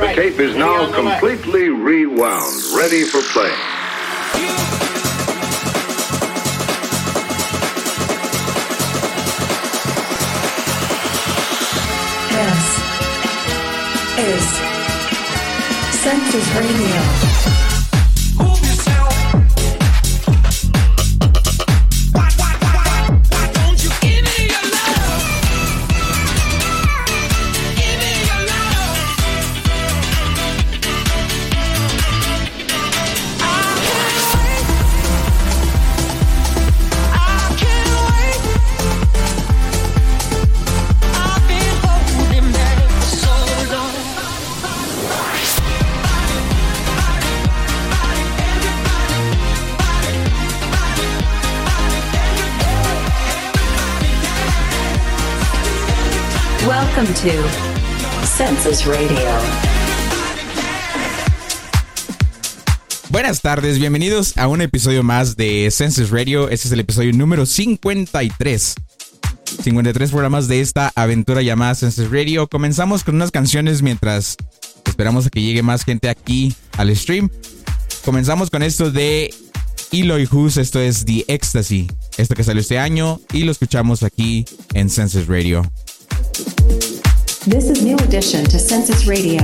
The tape is now completely rewound, ready for play. This is Census Radio. Buenas tardes, bienvenidos a un episodio más de Census Radio. Este es el episodio número 53. 53 programas de esta aventura llamada Census Radio. Comenzamos con unas canciones mientras esperamos a que llegue más gente aquí al stream. Comenzamos con esto de Eloy Hus, esto es The Ecstasy, esto que salió este año y lo escuchamos aquí en Census Radio. This is New Edition to Census Radio.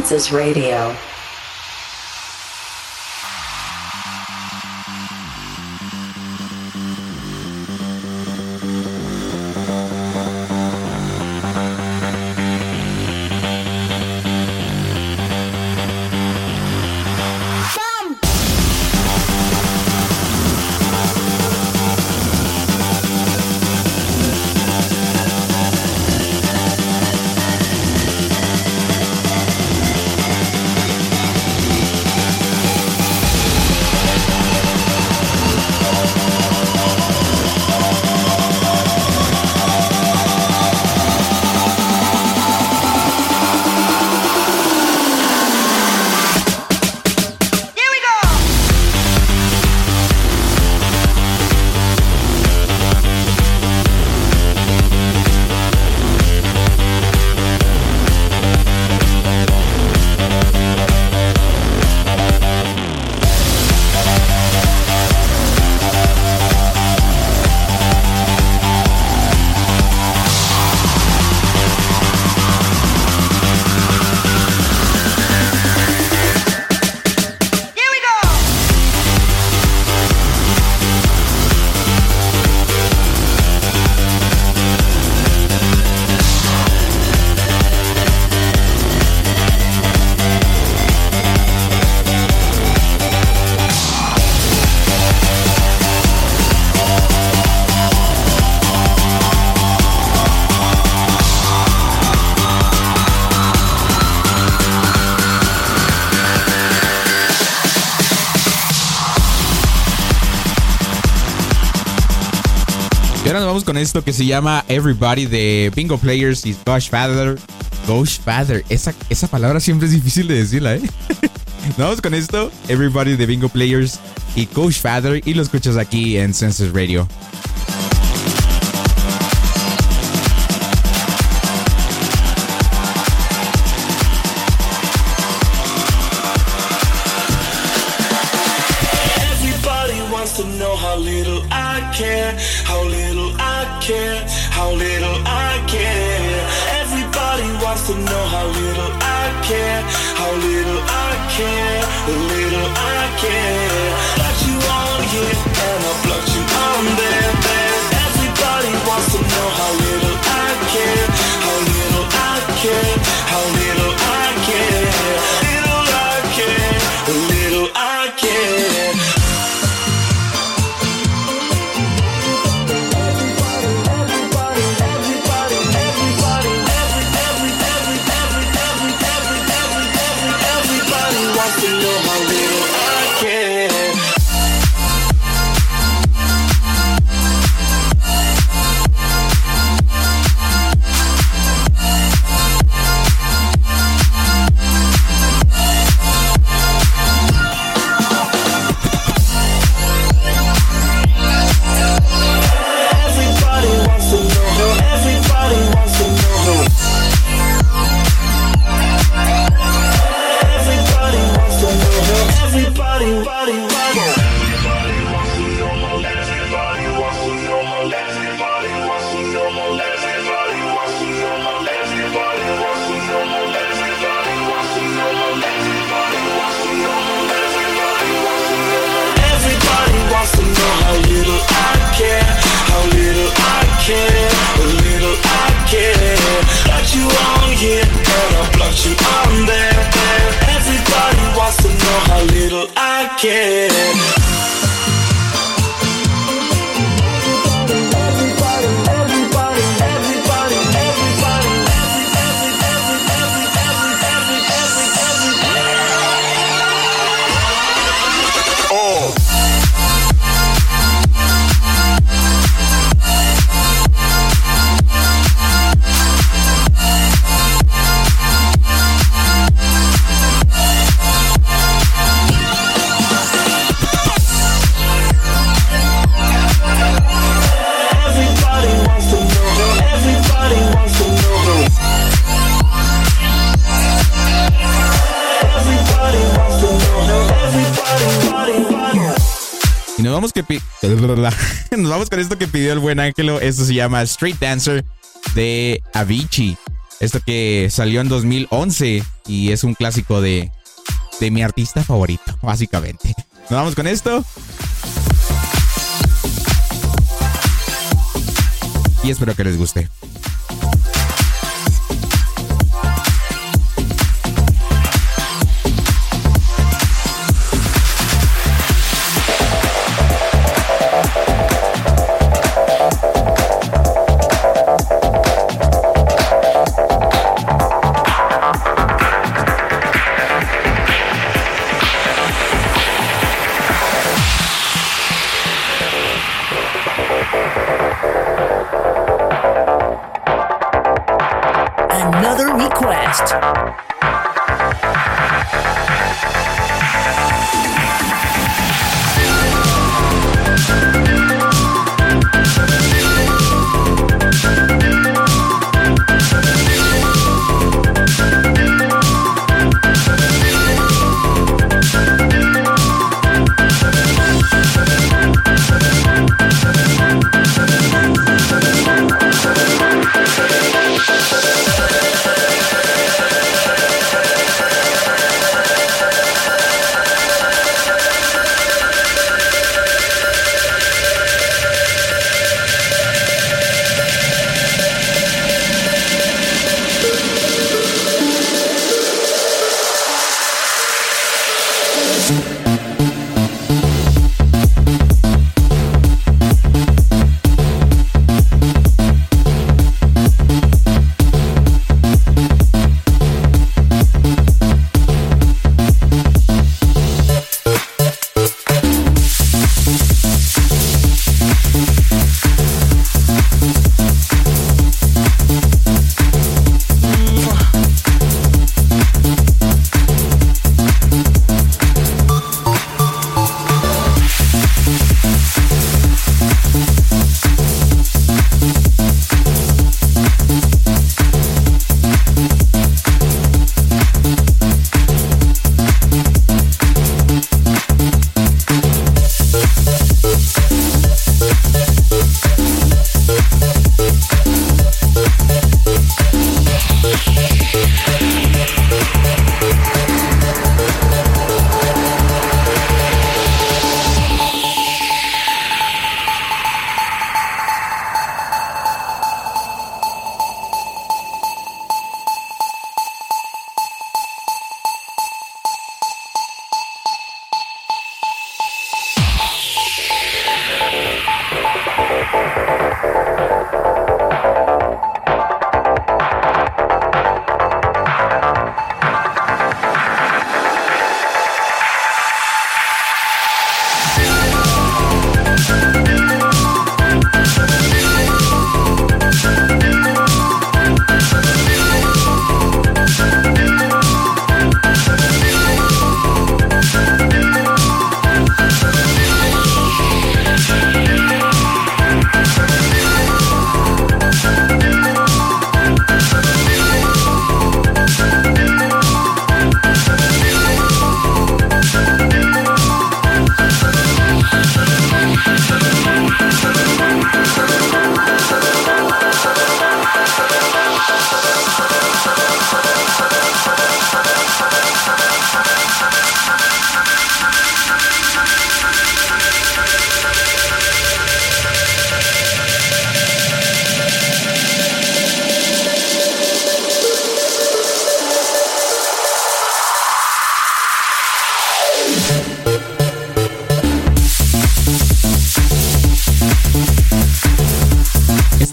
Census Radio. Con esto que se llama Everybody de Bingo Players y Father. Gosh Father. Esa, esa palabra siempre es difícil de decirla, ¿eh? vamos con esto. Everybody de Bingo Players y Coach Father. Y lo escuchas aquí en Census Radio. Con esto que pidió el buen Ángelo. Esto se llama Street Dancer de Avicii. Esto que salió en 2011 y es un clásico de, de mi artista favorito, básicamente. Nos vamos con esto. Y espero que les guste.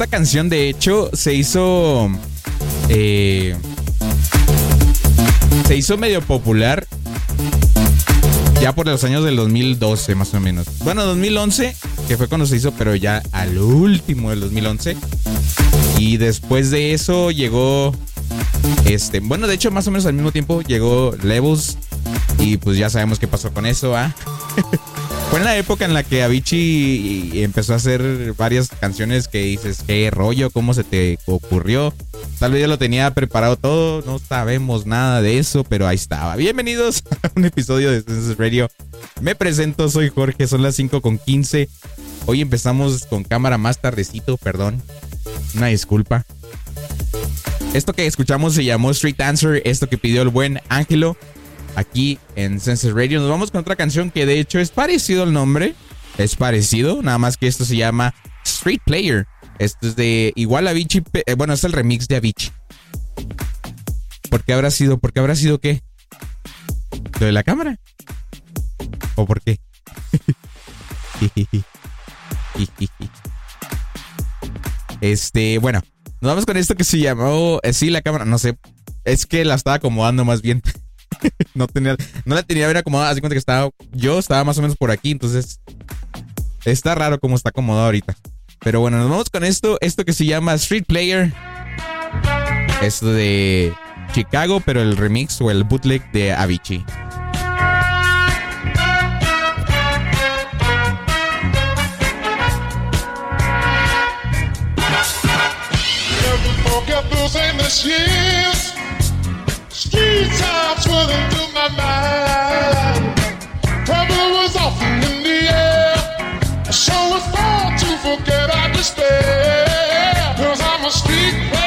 Canción, de hecho, se hizo. Eh, se hizo medio popular ya por los años del 2012, más o menos. Bueno, 2011, que fue cuando se hizo, pero ya al último del 2011. Y después de eso llegó. Este, bueno, de hecho, más o menos al mismo tiempo llegó Levels. Y pues ya sabemos qué pasó con eso, ¿ah? Fue en la época en la que Avicii empezó a hacer varias canciones que dices, qué rollo, cómo se te ocurrió. Tal vez ya lo tenía preparado todo, no sabemos nada de eso, pero ahí estaba. Bienvenidos a un episodio de Senses Radio. Me presento, soy Jorge, son las 5 con 15. Hoy empezamos con cámara más tardecito, perdón. Una disculpa. Esto que escuchamos se llamó Street Answer, esto que pidió el buen Ángelo aquí en Senses Radio. Nos vamos con otra canción que de hecho es parecido al nombre, es parecido, nada más que esto se llama Street Player. Esto es de igual Avicii, eh, bueno, es el remix de Avicii. ¿Por qué habrá sido? ¿Por qué habrá sido qué? ¿Lo de la cámara? ¿O por qué? este, bueno, nos vamos con esto que se llamó. Eh, sí, la cámara, no sé. Es que la estaba acomodando más bien. no tenía, no la tenía bien acomodada. Así que estaba. Yo estaba más o menos por aquí. Entonces. Está raro como está acomodado ahorita. Pero bueno, nos vamos con esto. Esto que se llama Street Player. Esto de Chicago, pero el remix o el bootleg de Avicii. endless years. Street time swirling through my mind. Trouble was often in the air. I born to forget our despair. Cause I'm a street player.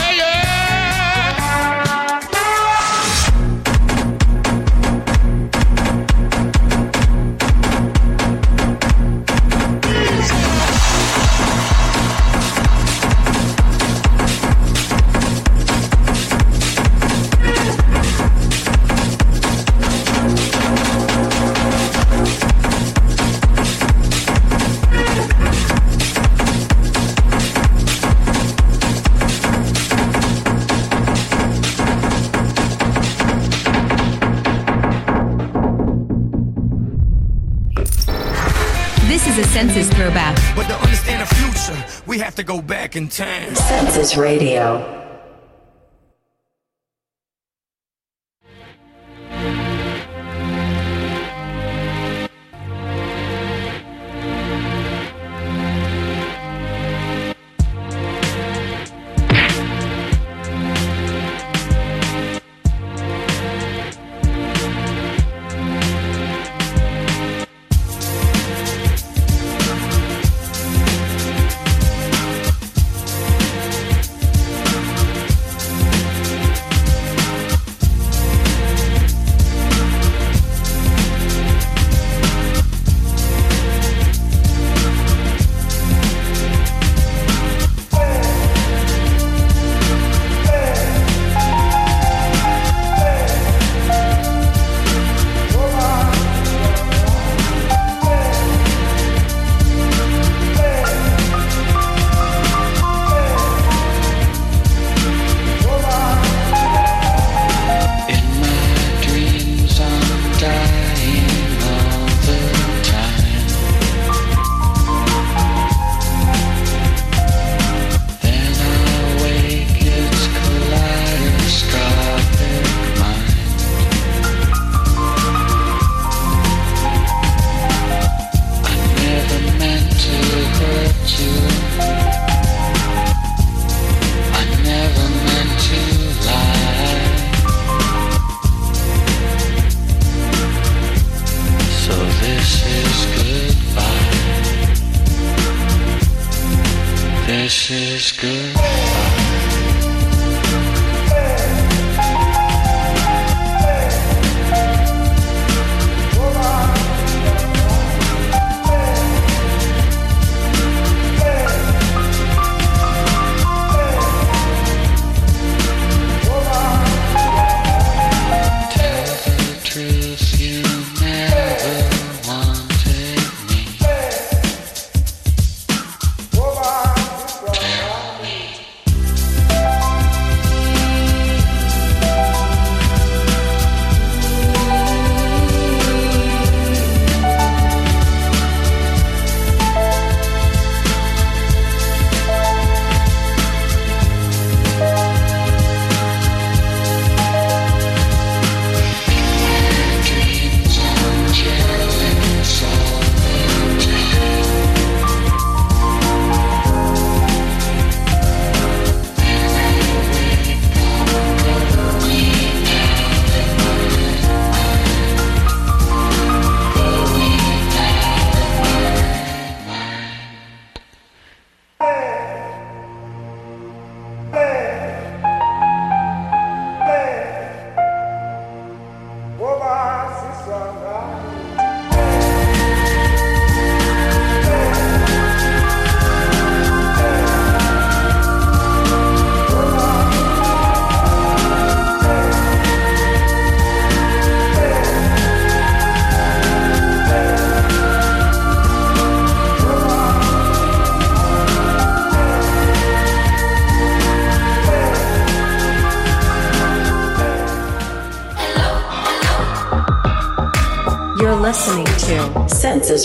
back in time. Census Radio.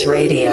Radio.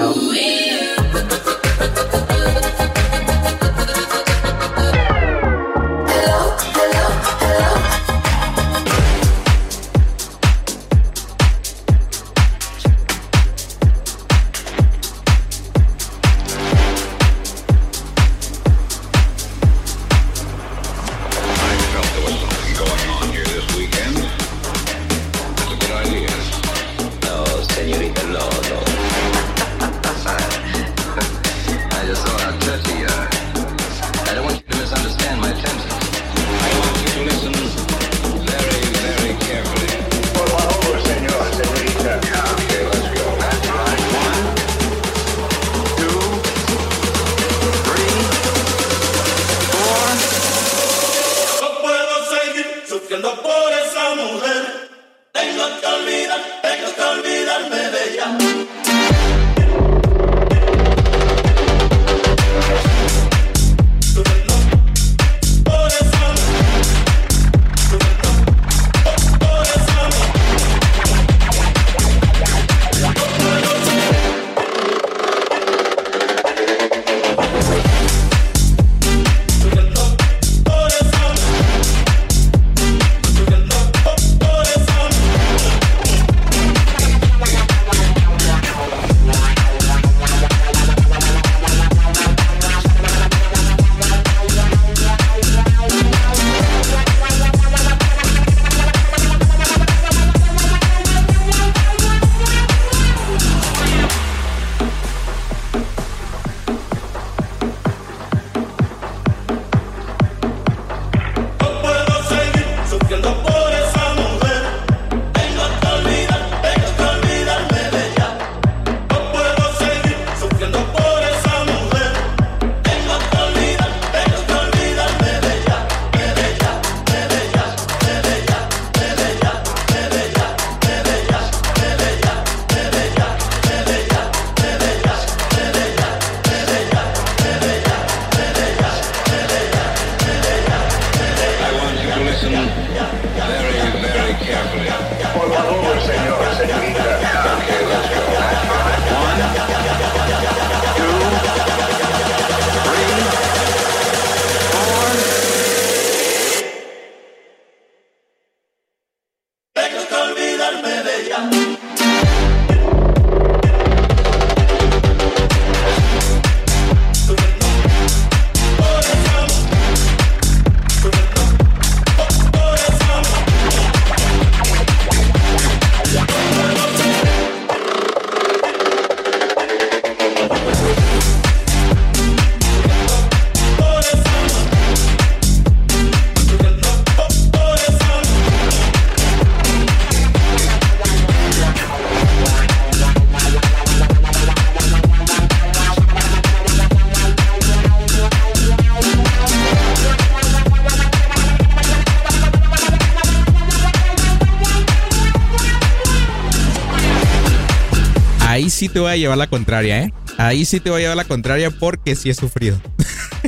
Te voy a llevar la contraria, ¿eh? Ahí sí te voy a llevar la contraria porque sí he sufrido.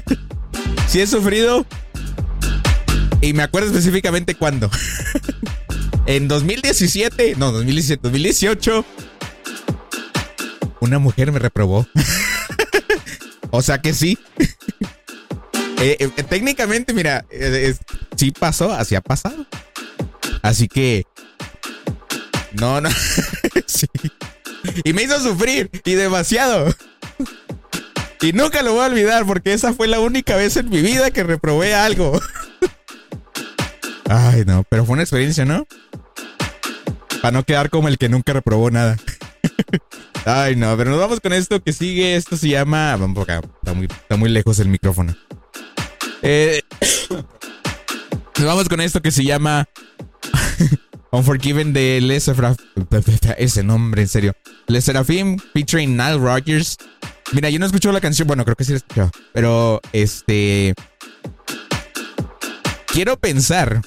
sí he sufrido. Y me acuerdo específicamente cuándo. en 2017, no, 2017, 2018. Una mujer me reprobó. o sea que sí. Eh, eh, técnicamente, mira, eh, es- sí pasó, así ha pasado. Así que... No, no. Y me hizo sufrir, y demasiado. Y nunca lo voy a olvidar porque esa fue la única vez en mi vida que reprobé algo. Ay, no, pero fue una experiencia, ¿no? Para no quedar como el que nunca reprobó nada. Ay, no, pero nos vamos con esto que sigue. Esto se llama. Vamos acá. Está muy, está muy lejos el micrófono. Eh, nos vamos con esto que se llama. Unforgiven de Les. Ese nombre, en serio. Les Serafim featuring Nile Rogers. Mira, yo no escucho la canción. Bueno, creo que sí la escuchado. Pero, este. Quiero pensar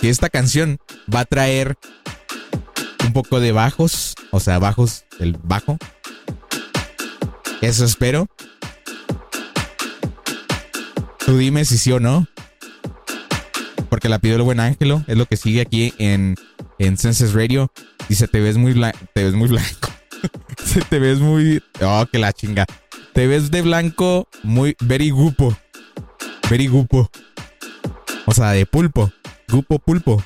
que esta canción va a traer un poco de bajos. O sea, bajos del bajo. Eso espero. Tú dime si sí o no. Porque la pidió el buen Ángelo. Es lo que sigue aquí en, en Senses Radio. Dice, te ves muy. Te ves muy blanco. Te ves muy. Oh, que la chinga. Te ves de blanco muy. Very gupo. Very gupo. O sea, de pulpo. Gupo pulpo.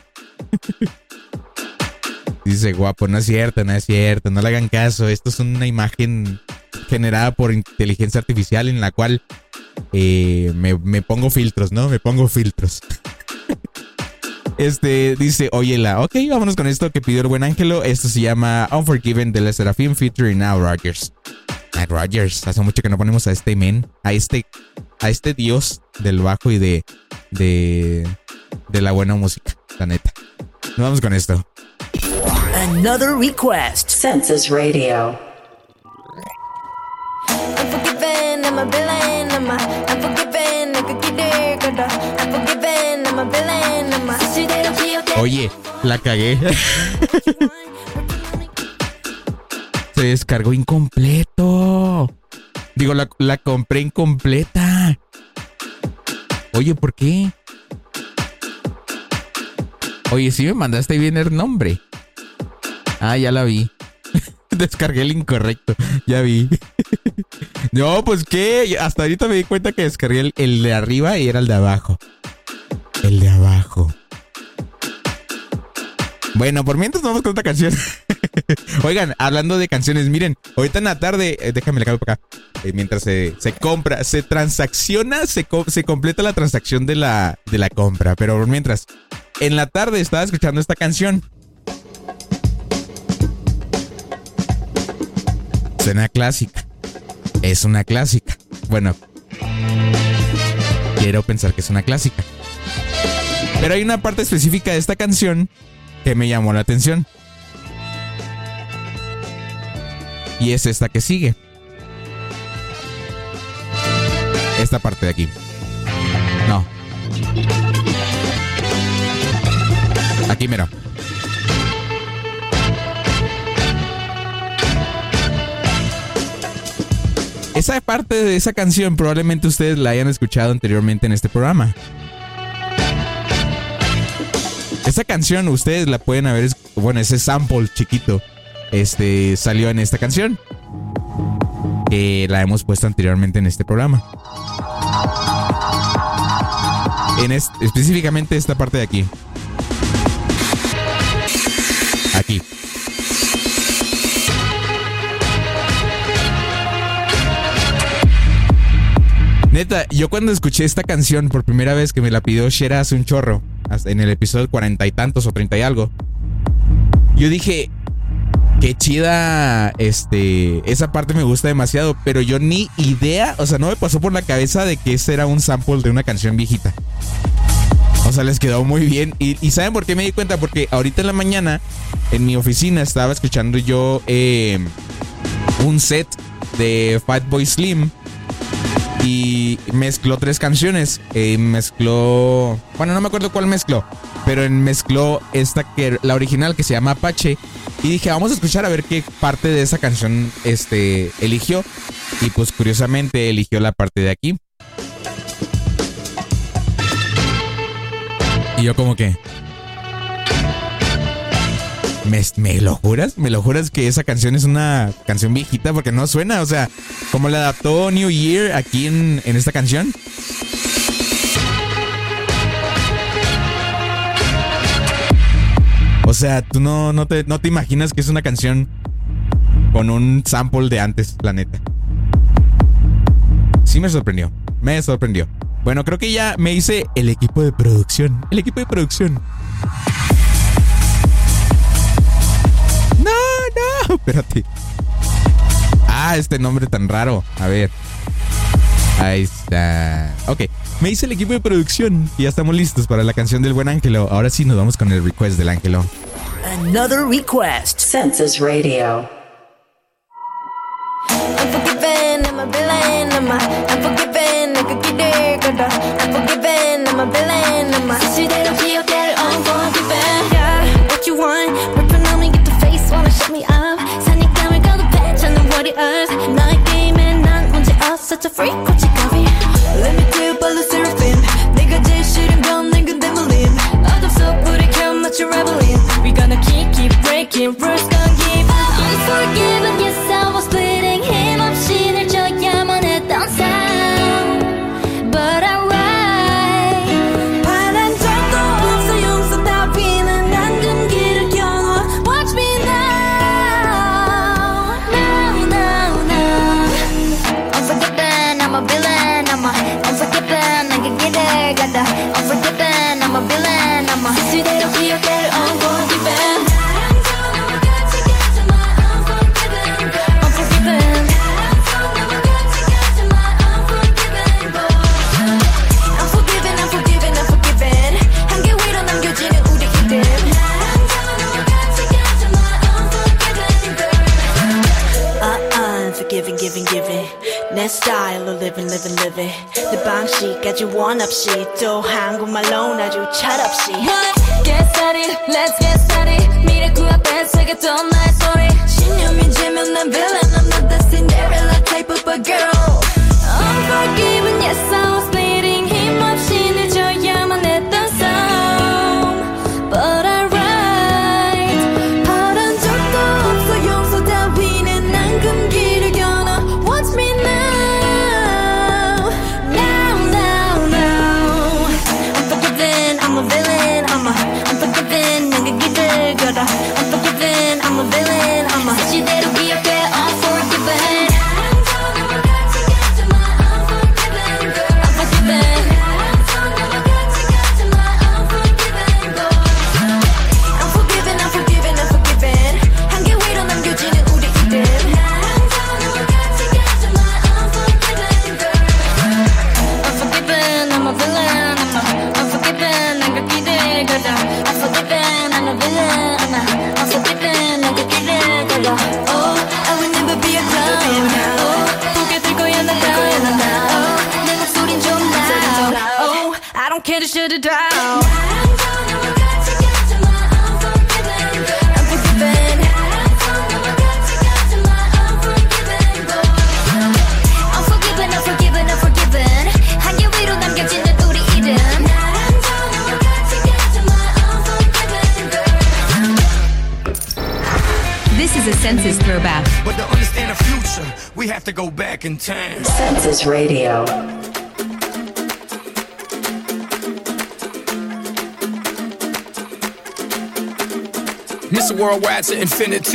Dice, guapo, no es cierto, no es cierto. No le hagan caso. Esto es una imagen generada por inteligencia artificial en la cual eh, me, me pongo filtros, ¿no? Me pongo filtros. Este dice, oye la, ok, vámonos con esto que pidió el buen Ángelo. Esto se llama Unforgiven de la Serafim featuring Now Rogers. Now Rogers, hace mucho que no ponemos a este men, a este, a este dios del bajo y de, de, de la buena música, la neta. Nos vamos con esto. Another request. Census Radio. Unforgiven, I'm a villain, I'm a Unforgiven, Oye, la cagué. Se descargó incompleto. Digo, la, la compré incompleta. Oye, ¿por qué? Oye, sí me mandaste bien el nombre. Ah, ya la vi. Descargué el incorrecto. Ya vi. No, pues qué. Hasta ahorita me di cuenta que descargué el, el de arriba y era el de abajo. El de abajo. Bueno, por mientras vamos con otra canción. Oigan, hablando de canciones, miren, ahorita en la tarde, eh, déjame la cambio para acá. Eh, mientras se, se compra, se transacciona, se, se completa la transacción de la, de la compra. Pero por mientras, en la tarde estaba escuchando esta canción. Suena clásica. Es una clásica. Bueno, quiero pensar que es una clásica. Pero hay una parte específica de esta canción que me llamó la atención. Y es esta que sigue. Esta parte de aquí. No. Aquí mira. Esa parte de esa canción probablemente ustedes la hayan escuchado anteriormente en este programa. Esa canción ustedes la pueden haber, bueno, ese sample chiquito, este salió en esta canción. Que la hemos puesto anteriormente en este programa. En es- específicamente esta parte de aquí. Aquí. Neta, yo cuando escuché esta canción por primera vez que me la pidió Shera hace un chorro, en el episodio cuarenta y tantos o treinta y algo, yo dije, qué chida, este, esa parte me gusta demasiado, pero yo ni idea, o sea, no me pasó por la cabeza de que ese era un sample de una canción viejita. O sea, les quedó muy bien. Y, y ¿saben por qué me di cuenta? Porque ahorita en la mañana, en mi oficina, estaba escuchando yo eh, un set de Fatboy Slim y mezcló tres canciones. Eh, mezcló. Bueno, no me acuerdo cuál mezcló. Pero mezcló esta que la original que se llama Apache. Y dije, vamos a escuchar a ver qué parte de esa canción este, eligió. Y pues curiosamente eligió la parte de aquí. Y yo como que... ¿Me, ¿Me lo juras? ¿Me lo juras que esa canción es una canción viejita? Porque no suena, o sea, como la adaptó New Year aquí en, en esta canción. O sea, tú no, no, te, no te imaginas que es una canción con un sample de antes, la neta. Sí me sorprendió, me sorprendió. Bueno, creo que ya me hice el equipo de producción. El equipo de producción. No, no, espérate. Ah, este nombre tan raro. A ver. Ahí está. Ok, me hice el equipo de producción y ya estamos listos para la canción del buen Ángelo. Ahora sí nos vamos con el request del Ángelo. Another request. Census Radio. 불편함이 get the face wanna shut me up 사냥감을 거듭해 찾는 warriors 너의 게임에 난 문제 없어 such a freak 꽃이 가비 Let me tell you about the seraphim 내가 제일 싫은 건 내 근데 물림 어둠 속 불을 켜 마치 rebellion We gonna keep, keep breaking rules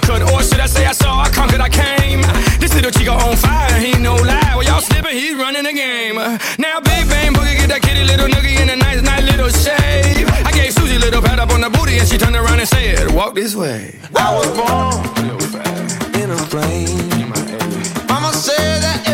conquered, or should I say I saw I conquered, I came. This little chico on fire, he no lie. Well, y'all slipping, he's running the game. Now, big bang boogie, get that kitty little noogie in a nice, nice little shave. I gave Susie little pat up on the booty, and she turned around and said, Walk this way. I was born in a plane. Mama said that.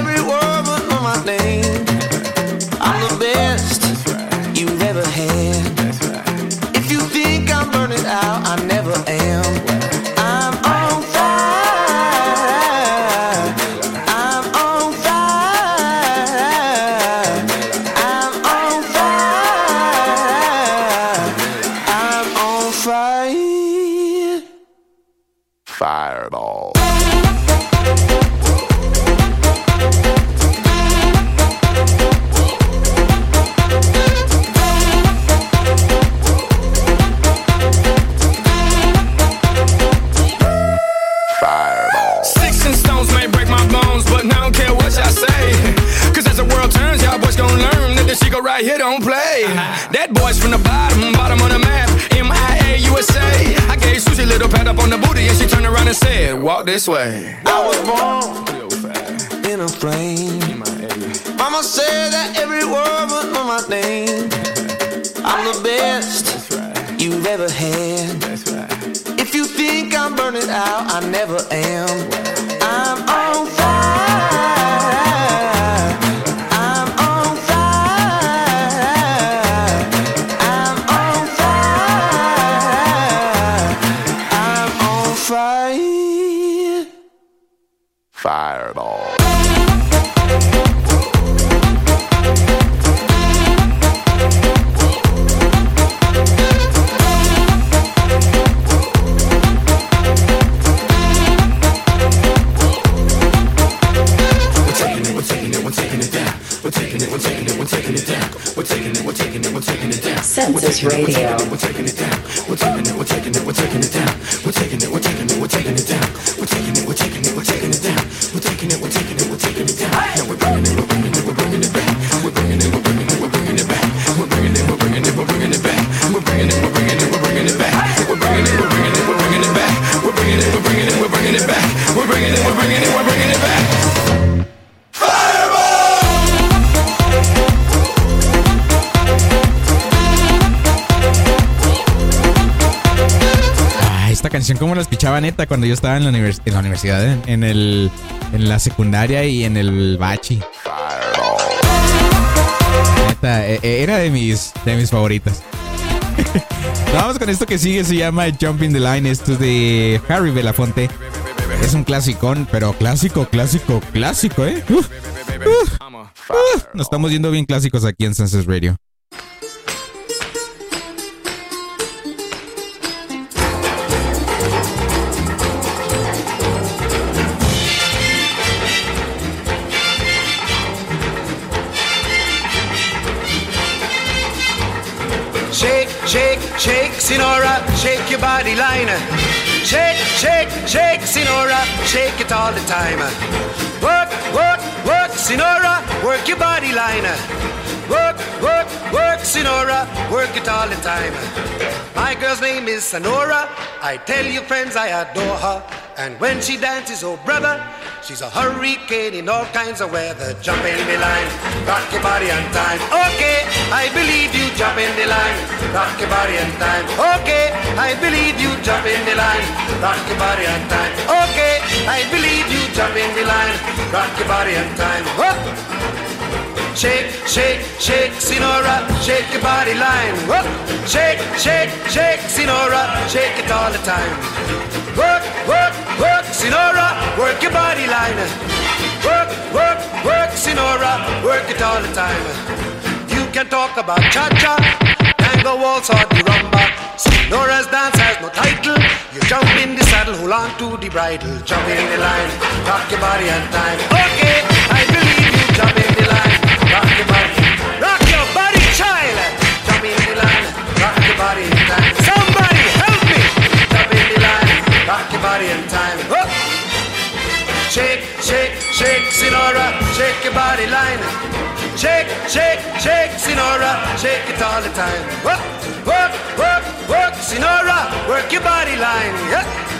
Esa canción como la escuchaba neta cuando yo estaba en la, en la universidad, en, el, en la secundaria y en el bachi. Neta, eh, eh, era de mis, de mis favoritas. Vamos con esto que sigue, se llama Jumping the Line. Esto es de Harry Belafonte. Es un clasicón, pero clásico, clásico, clásico, ¿eh? Nos estamos yendo bien clásicos aquí en Senses Radio. Shake, Sinora, shake your body line. Shake, shake, shake, Sinora, shake it all the time. Work, work, work, Sinora, work your body line. Work, work, work, Sinora, work it all the time. My girl's name is Sonora. I tell you, friends, I adore her. And when she dances, oh brother, she's a hurricane in all kinds of weather. Jump in the line, rock your body on time. Okay, I believe you. Jump in the line, rock your body on time. Okay, I believe you. Jump in the line, rock your body on time. Okay, I believe you. Jump in the line, rock your body on time. Whoop. Shake, shake, shake, Sinora, shake your body line. Whoop. Shake, shake, shake, Sinora, shake it all the time. Work, work, work, Sinora, work your body line. Work, work, work, Sinora, work it all the time. You can talk about cha-cha, tango waltz or the rumba. Sinora's dance has no title. You jump in the saddle, hold on to the bridle, jump in the line, rock your body on time. Okay, I believe you, jump in body in time. Somebody help me, jump in the line, rock your body in time. Shake, shake, shake, Sinora, shake your body line. Shake, shake, shake, Sinora, shake it all the time. Work, work, work, work, Sinora, work your body line. Yeah.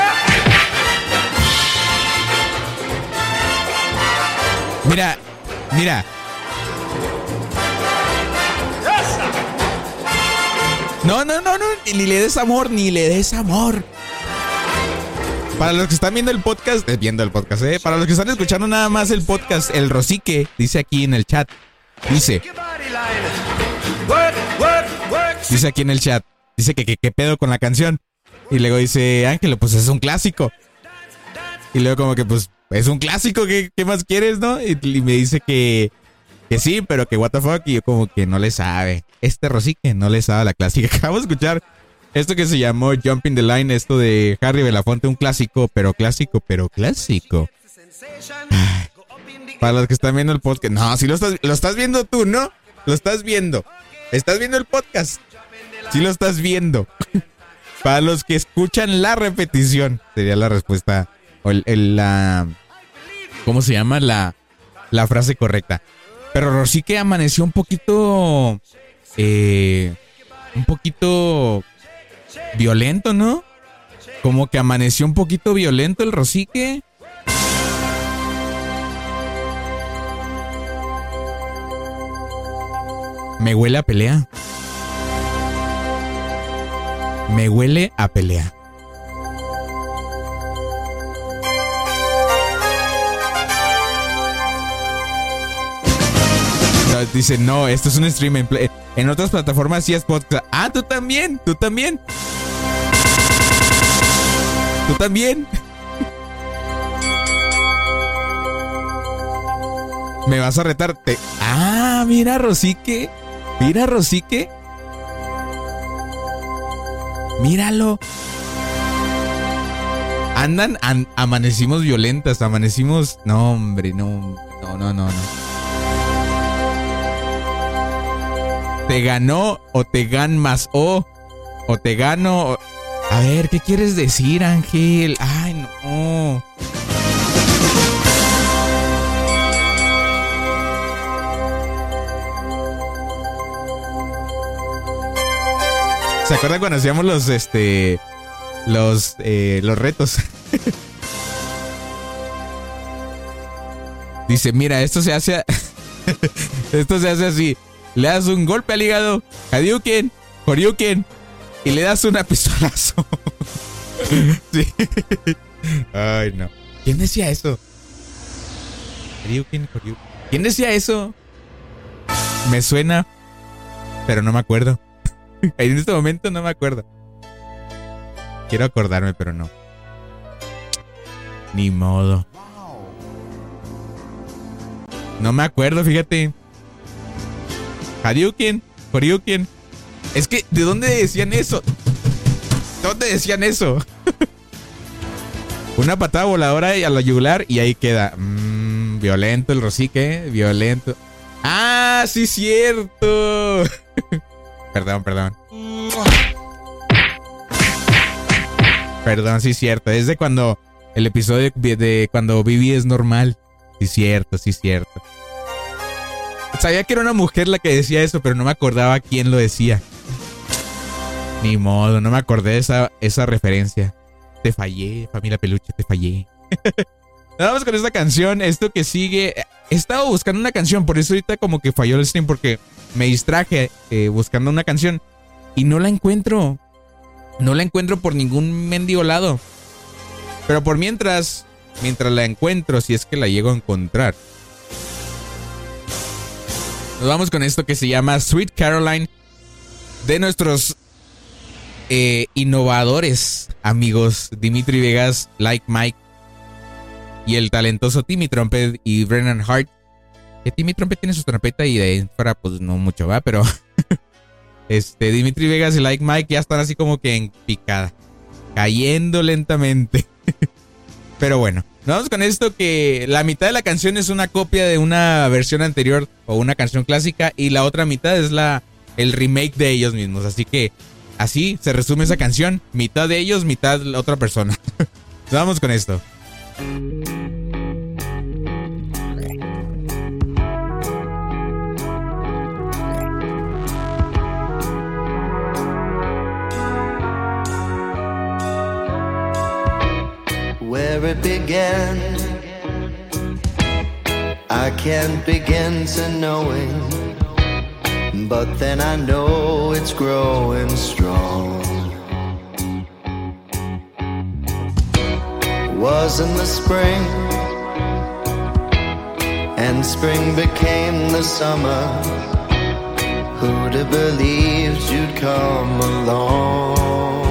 Mira, mira. No, no, no, no, ni le des amor, ni le des amor. Para los que están viendo el podcast, eh, viendo el podcast, eh, para los que están escuchando nada más el podcast, el Rosique dice aquí en el chat, dice, dice aquí en el chat, dice que qué pedo con la canción. Y luego dice, Ángelo, pues es un clásico. Y luego como que pues es un clásico, ¿qué, más quieres, no? Y, me dice que, que sí, pero que what. Y yo como que no le sabe. Este Rosique no le sabe la clásica. Acabo de escuchar esto que se llamó Jumping the Line, esto de Harry Belafonte, un clásico, pero clásico, pero clásico. Para los que están viendo el podcast. No, si lo estás, lo estás viendo tú, ¿no? Lo estás viendo. ¿Estás viendo el podcast? Sí lo estás viendo. Para los que escuchan la repetición, sería la respuesta. O el- la. ¿Cómo se llama? La, la frase correcta. Pero Rosique amaneció un poquito. eh, un poquito. Violento, ¿no? Como que amaneció un poquito violento el Rosique. Me huele a pelea. Me huele a pelea. No, dice, no, esto es un stream en, otras plataformas sí es podcast. Ah, tú también, tú también. Tú también. Me vas a retarte. Ah, mira, Rosique. Mira, Rosique. Míralo. Andan, an- amanecimos violentas, amanecimos. No, hombre, no, no, no, no, no. te ganó, o te gan más o, o te gano. A ver, ¿qué quieres decir, Ángel? Ay, no. ¿Se acuerdan cuando hacíamos los este los eh, los retos? Dice, mira, esto se hace esto se hace así. Le das un golpe al hígado, Hadouken, Horyuken, y le das una pistolazo. sí. Ay, no. ¿Quién decía eso? Hadouken, Horyuken. ¿Quién decía eso? Me suena, pero no me acuerdo. En este momento no me acuerdo. Quiero acordarme, pero no. Ni modo. No me acuerdo, fíjate. Hadouken, Horyuken. Es que, ¿de dónde decían eso? ¿Dónde decían eso? Una patada voladora a la yugular y ahí queda. Mm, violento el rosique, violento. Ah, sí, cierto. perdón, perdón. Perdón, sí, cierto. Es de cuando el episodio de, cuando Vivi es normal. Sí, cierto, sí, cierto. Sabía que era una mujer la que decía eso, pero no me acordaba quién lo decía. Ni modo, no me acordé de esa, esa referencia. Te fallé, familia peluche, te fallé. Vamos con esta canción, esto que sigue. He estado buscando una canción, por eso ahorita como que falló el stream, porque me distraje eh, buscando una canción y no la encuentro. No la encuentro por ningún mendigo lado. Pero por mientras, mientras la encuentro, si es que la llego a encontrar. Nos vamos con esto que se llama Sweet Caroline de nuestros eh, innovadores amigos Dimitri Vegas, Like Mike y el talentoso Timmy Trumpet y Brennan Hart. Que Timmy Trumpet tiene su trompeta y de ahí pues no mucho va, pero este Dimitri Vegas y Like Mike ya están así como que en picada, cayendo lentamente. Pero bueno, nos vamos con esto que la mitad de la canción es una copia de una versión anterior o una canción clásica y la otra mitad es la el remake de ellos mismos, así que así se resume esa canción, mitad de ellos, mitad la otra persona. Nos vamos con esto. Where it began. I can't begin to knowing, but then I know it's growing strong. Was in the spring, and spring became the summer. Who'd have believed you'd come along?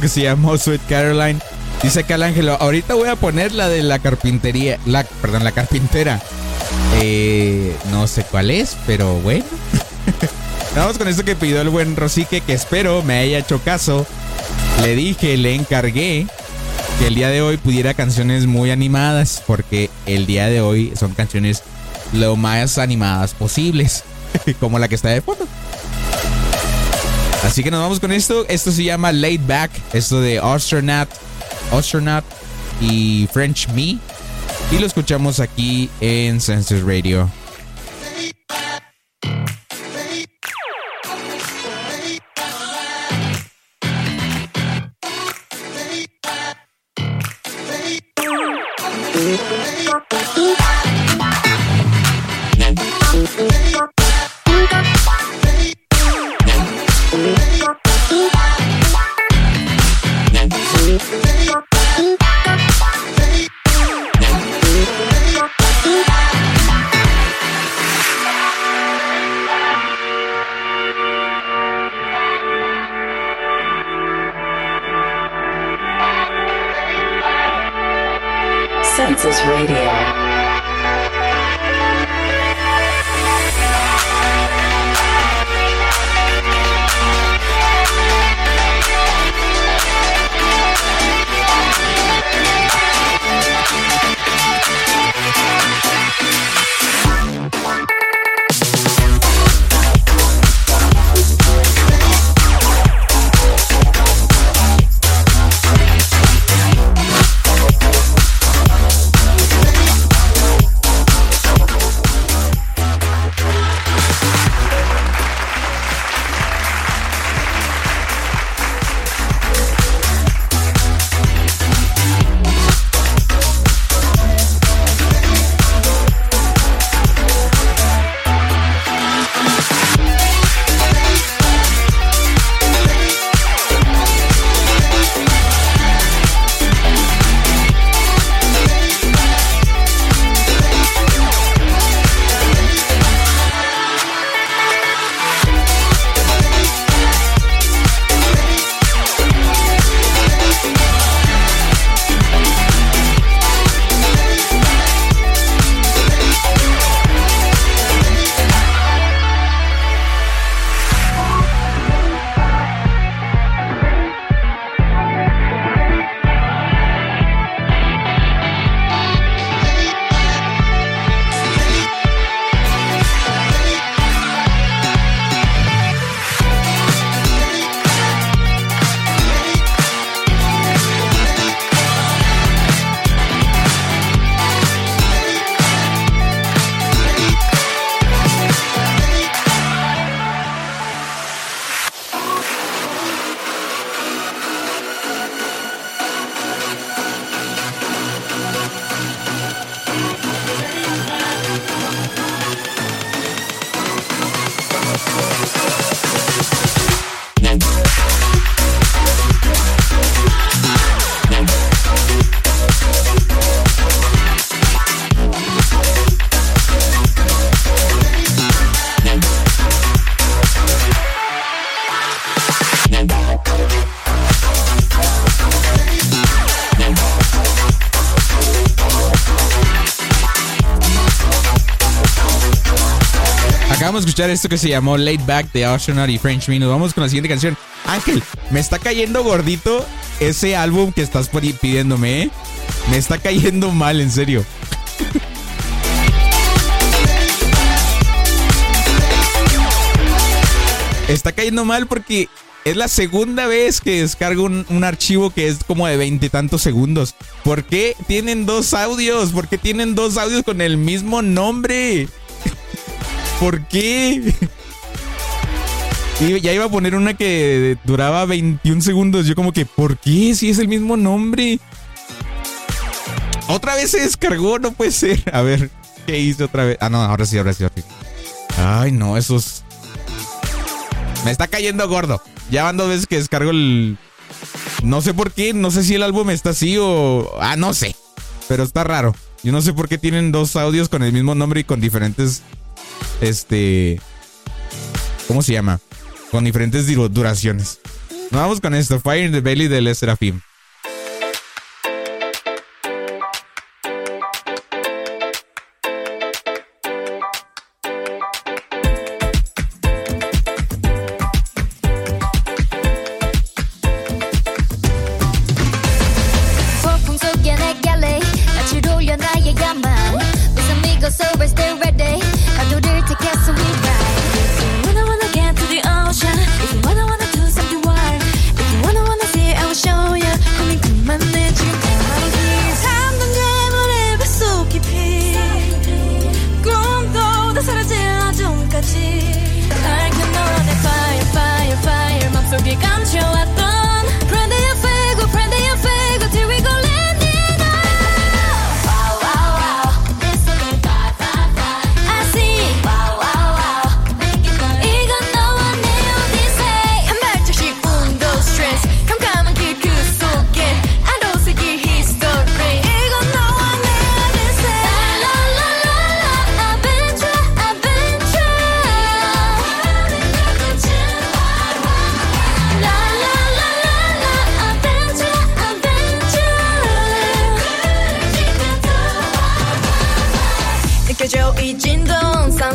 que se llamó Sweet Caroline. Dice acá el ángelo, ahorita voy a poner la de la carpintería, la, perdón, la carpintera. Eh, no sé cuál es, pero bueno. Vamos con esto que pidió el buen Rosique, que espero me haya hecho caso. Le dije, le encargué que el día de hoy pudiera canciones muy animadas, porque el día de hoy son canciones lo más animadas posibles, como la que está de fondo. Así que nos vamos con esto. Esto se llama Laid Back. Esto de Astronaut, Astronaut y French Me. Y lo escuchamos aquí en Census Radio. Escuchar esto que se llamó Laid Back de Astronaut y French Me. Nos vamos con la siguiente canción. Ángel, me está cayendo gordito ese álbum que estás pidiéndome, ¿eh? Me está cayendo mal, en serio. Está cayendo mal porque es la segunda vez que descargo un, un archivo que es como de veintitantos segundos. ¿Por qué tienen dos audios? ¿Por qué tienen dos audios con el mismo nombre? ¿Por qué? Ya iba a poner una que duraba 21 segundos. Yo como que, ¿por qué? Si es el mismo nombre. Otra vez se descargó, no puede ser. A ver, ¿qué hice otra vez? Ah, no, ahora sí, ahora sí, ahora sí. Ay, no, esos... Me está cayendo gordo. Ya van dos veces que descargo el... No sé por qué, no sé si el álbum está así o... Ah, no sé. Pero está raro. Yo no sé por qué tienen dos audios con el mismo nombre y con diferentes este, ¿cómo se llama? Con diferentes duraciones. Nos vamos con esto, Fire in the Belly de Lester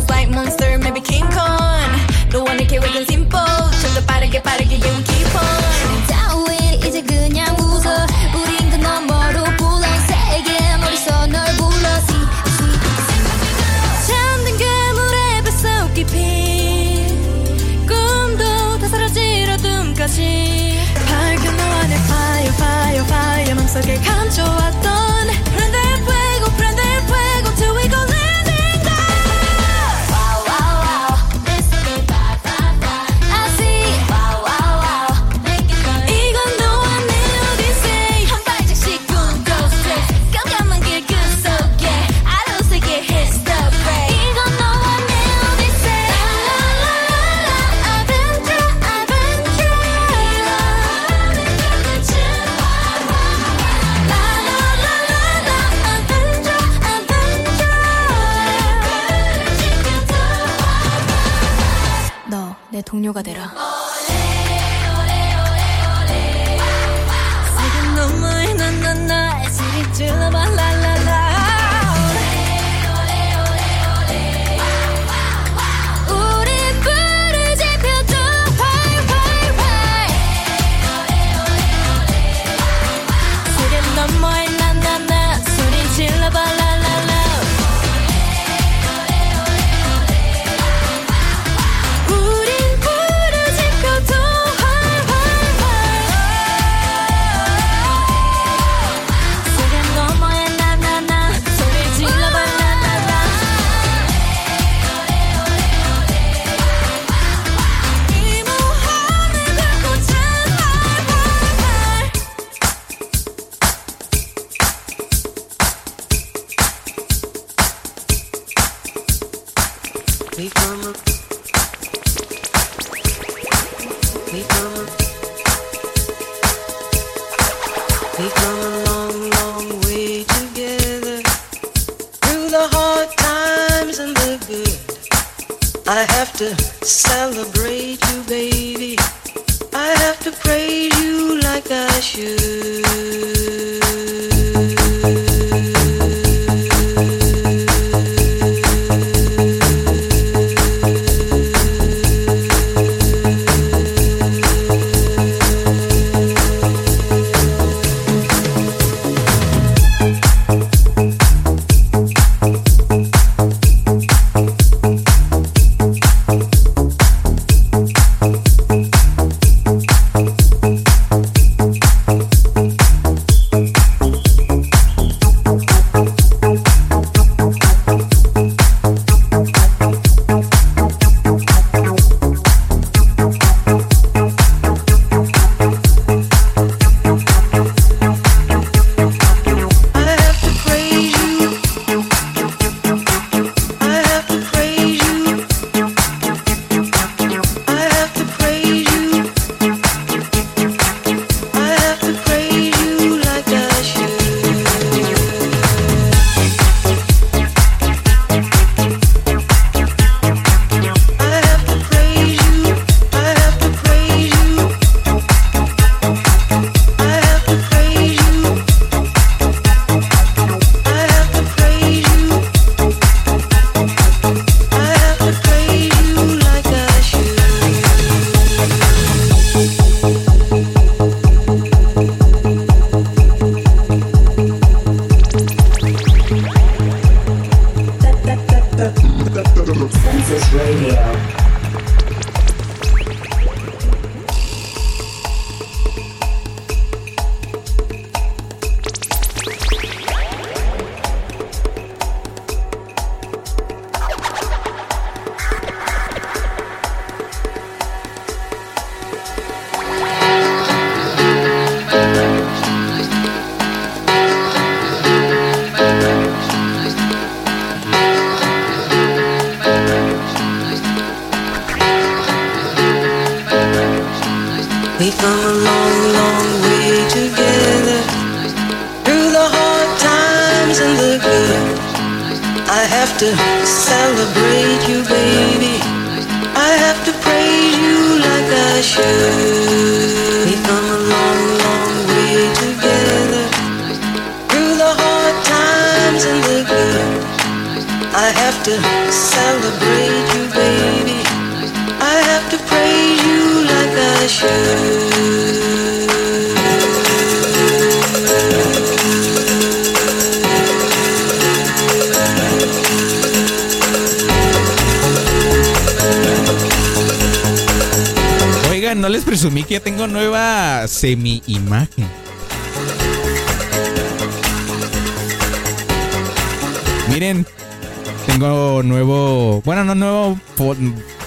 like monsters.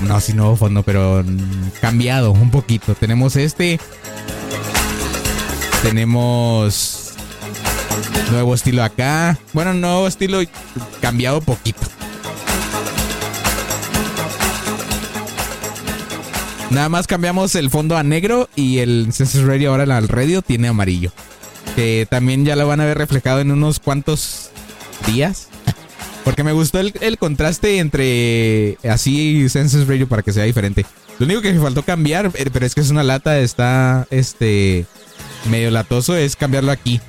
No, sí nuevo fondo, pero cambiado un poquito. Tenemos este, tenemos nuevo estilo acá, bueno, nuevo estilo cambiado poquito. Nada más cambiamos el fondo a negro y el Census Radio ahora al radio tiene amarillo. Que también ya lo van a ver reflejado en unos cuantos días. Porque me gustó el, el contraste entre así Census Radio para que sea diferente. Lo único que me faltó cambiar, eh, pero es que es una lata, está este medio latoso, es cambiarlo aquí.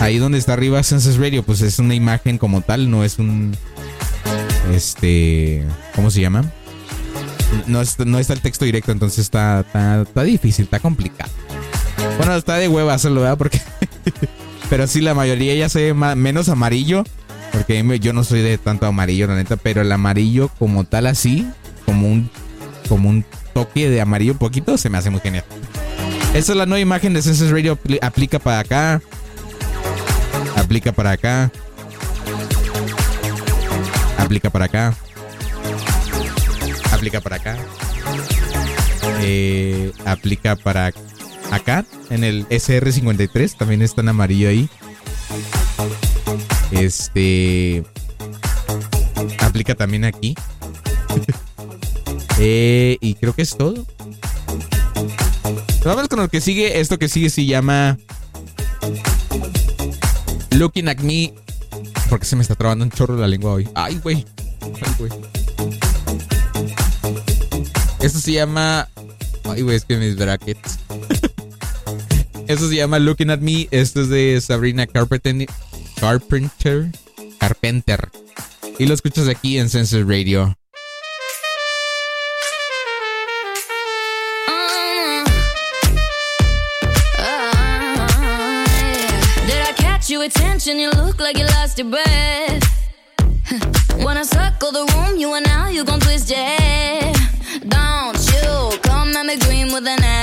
Ahí donde está arriba Census Radio, pues es una imagen como tal, no es un este, ¿cómo se llama? No, no está el texto directo, entonces está, está, difícil, está complicado. Bueno, está de hueva hacerlo, ¿verdad? Porque. pero sí, la mayoría ya se ve menos amarillo. Porque yo no soy de tanto amarillo, la neta. Pero el amarillo, como tal, así, como un, como un toque de amarillo poquito, se me hace muy genial. Esa es la nueva imagen de Census Radio. apli- Aplica para acá. Aplica para acá. Aplica para acá. Aplica para acá. Eh, aplica para acá. En el SR53 también está en amarillo ahí. Este. Aplica también aquí. Eh, y creo que es todo. Vamos con lo que sigue. Esto que sigue se llama Looking at Me. Porque se me está trabando un chorro la lengua hoy. Ay, güey. Ay, güey. Esto se llama. Ay, güey, es que mis brackets. Esto se llama Looking at Me. Esto es de Sabrina Carpenter. Carpenter. Carpenter. Y lo escuchas aquí en Census Radio. Attention? You look like you lost your breath. I circle the room, you and now you gon' twist your head.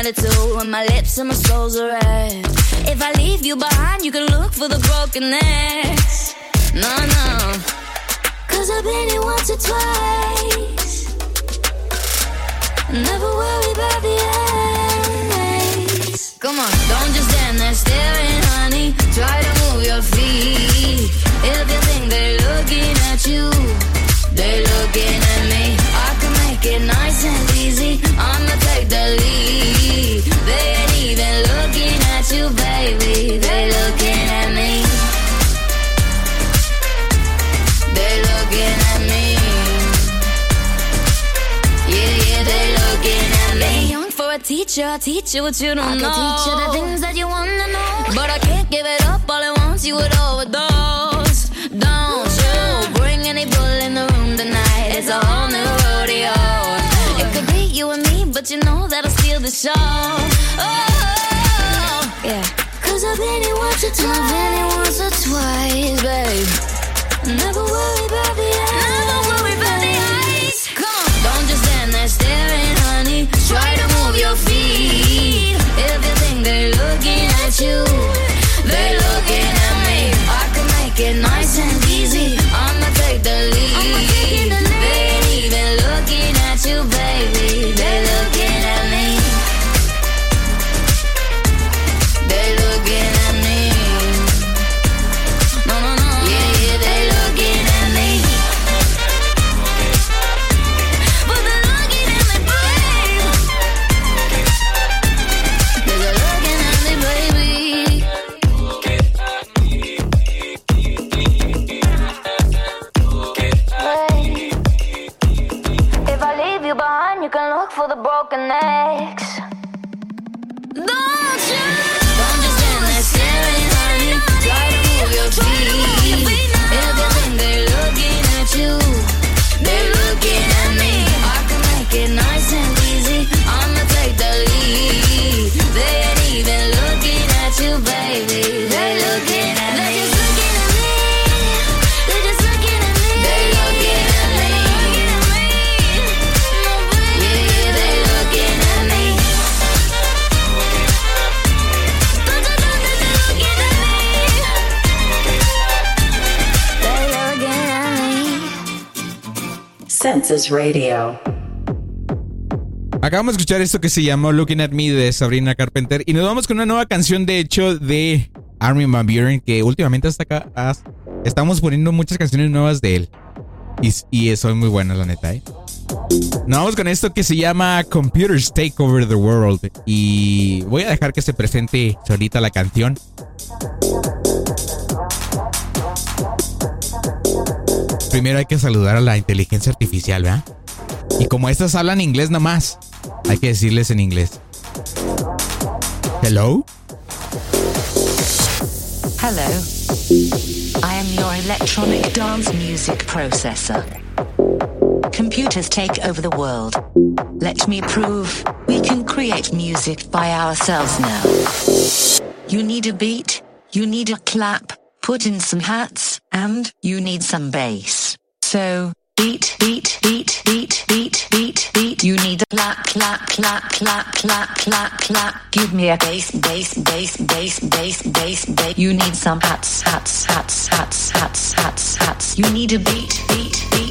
Attitude. When my lips and my soul's are red. If I leave you behind, you can look for the broken necks. No, no. Cause I've been here once or twice. Never worry about the endings. Come on, don't just stand there staring, honey. Try to move your feet. If you think they're looking at you, they're looking at me. I can make it nice and teacher, teach you what you don't I know. I can teach you the things that you wanna know. But I can't give it up all at once, you would overdose. Don't you bring any bull in the room tonight. It's a whole new rodeo. It could be you and me, but you know that'll steal the show. Oh, yeah. Cause I've been here once or twice. I've been here once or twice, babe. Never worry about the eyes. Never worry about the eyes. Come on. Don't just stand there staring, honey. Try to move your feet. Everything they're looking at you. connect Radio. Acabamos de escuchar esto que se llamó Looking at Me de Sabrina Carpenter y nos vamos con una nueva canción de hecho de Armin Van Buren que últimamente hasta acá estamos poniendo muchas canciones nuevas de él y, y son muy buenas la neta, ¿eh? Nos vamos con esto que se llama Computers Take Over the World y voy a dejar que se presente solita la canción. Primero hay que saludar a la inteligencia artificial, ¿verdad? Y como estas hablan inglés nomás, hay que decirles en inglés. Hello? Hello. I am your electronic dance music processor. Computers take over the world. Let me prove we can create music by ourselves now. You need a beat, you need a clap, put in some hats, and you need some bass. So, beat, beat, beat, beat, beat, beat, beat. You need a clap, clap, clap, clap, clap, clap, clap. Give me a bass, bass, bass, bass, bass, bass, bass. You need some hats, hats, hats, hats, hats, hats, hats. You need a beat, beat, beat,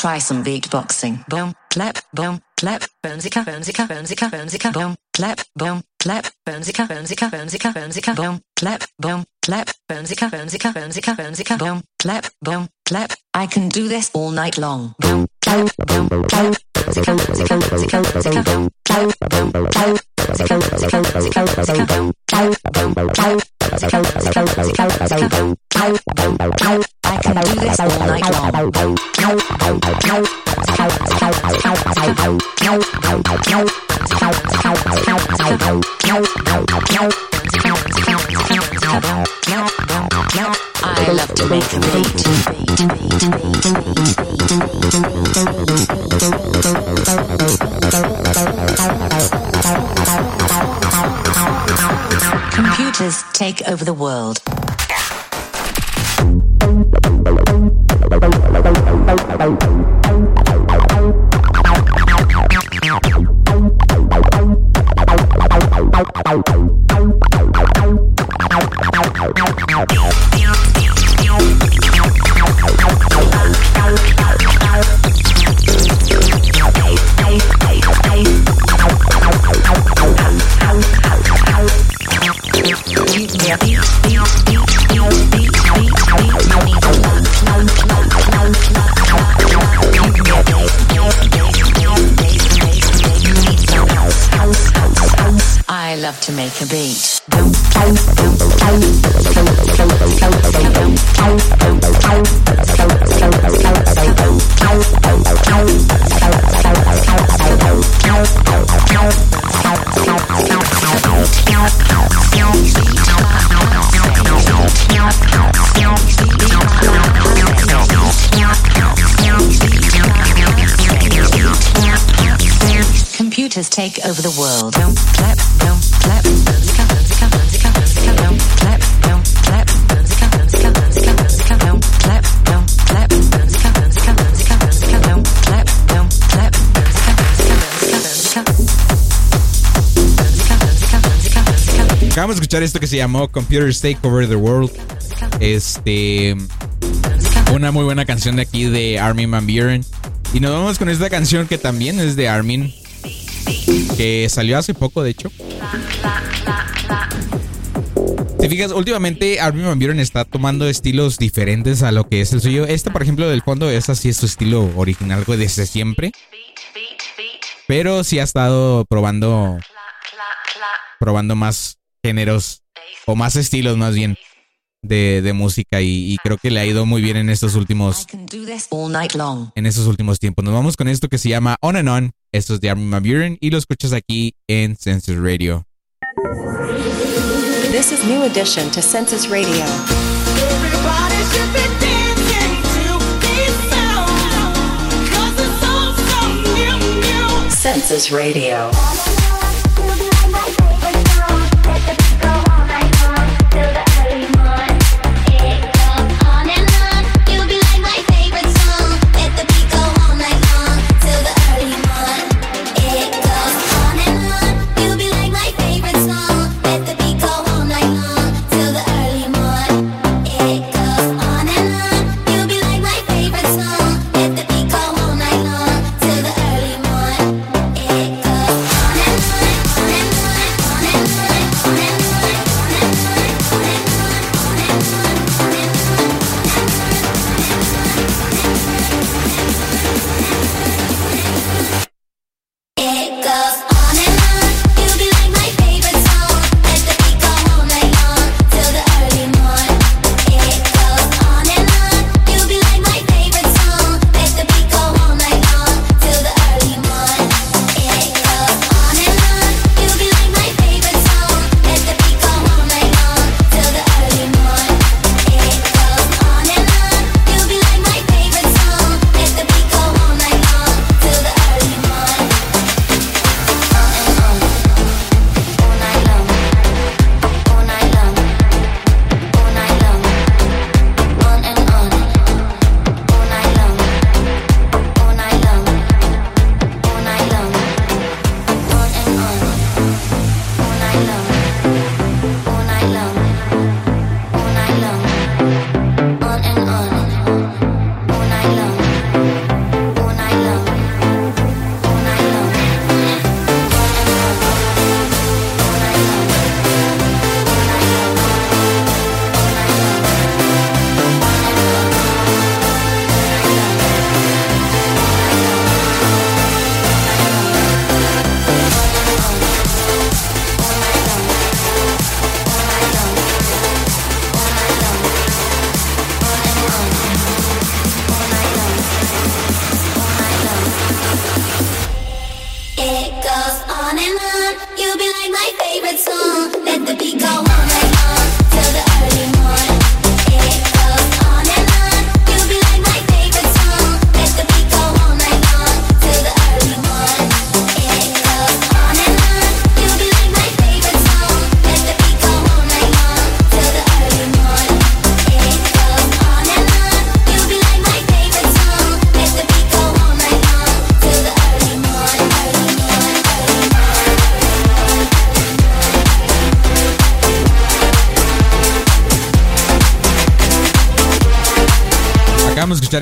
try some beatboxing. Boom, clap, boom, clap, boomzika, boomzika, boomzika, boomzika, boom, clap, boom, clap, boomzika, boomzika, boomzika, boomzika, boom, clap, boom, clap, boomzika, boomzika, boomzika, boomzika, boom, clap, boom, clap. I can do this all night long. Boom, clap, boom, clap, boomzika, boomzika, boomzika, boomzika, boom, clap, boom, clap, boomzika, boomzika, boomzika, boomzika, boom, clap, boom, clap, boomzika, boomzika, boomzika, boomzika, boom, clap, boom, clap. Computers take over the world. I to make a beat. Computers take over the world. Don't clap. Acabamos de escuchar esto que se llamó Computers Take Over the World. Este. Una muy buena canción de aquí de Armin Van Buren. Y nos vamos con esta canción que también es de Armin. Que salió hace poco, de hecho. Te fijas, últimamente Armin Van Buren está tomando estilos diferentes a lo que es el suyo. Esta, por ejemplo, del fondo, es así su estilo original güey, desde siempre. Pero sí ha estado probando. Probando más géneros. O más estilos, más bien. De, de música. Y, y creo que le ha ido muy bien en estos últimos. En estos últimos tiempos. Nos vamos con esto que se llama On and On. Esto es de Armin Van Buren. Y lo escuchas aquí en Census Radio. This is New Edition to Census Radio. Census Radio.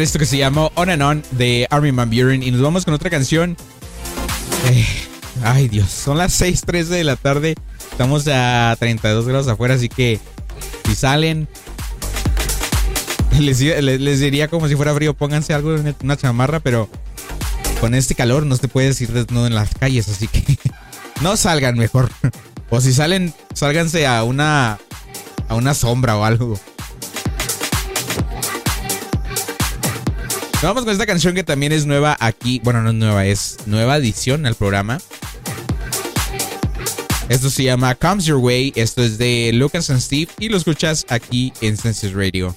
Esto que se llamó On and On de Armin Van Buren. Y nos vamos con otra canción. Eh, ay, Dios. Son las 6:13 de la tarde. Estamos a 32 grados afuera. Así que si salen, les, diría como si fuera frío. Pónganse algo, una, una chamarra. Pero con este calor no te puedes ir desnudo en las calles. Así que no salgan mejor. O si salen, sálganse a una, a una sombra o algo. Vamos con esta canción que también es nueva aquí. Bueno, no es nueva, es nueva adición al programa. Esto se llama Comes Your Way. Esto es de Lucas and Steve y lo escuchas aquí en Census Radio.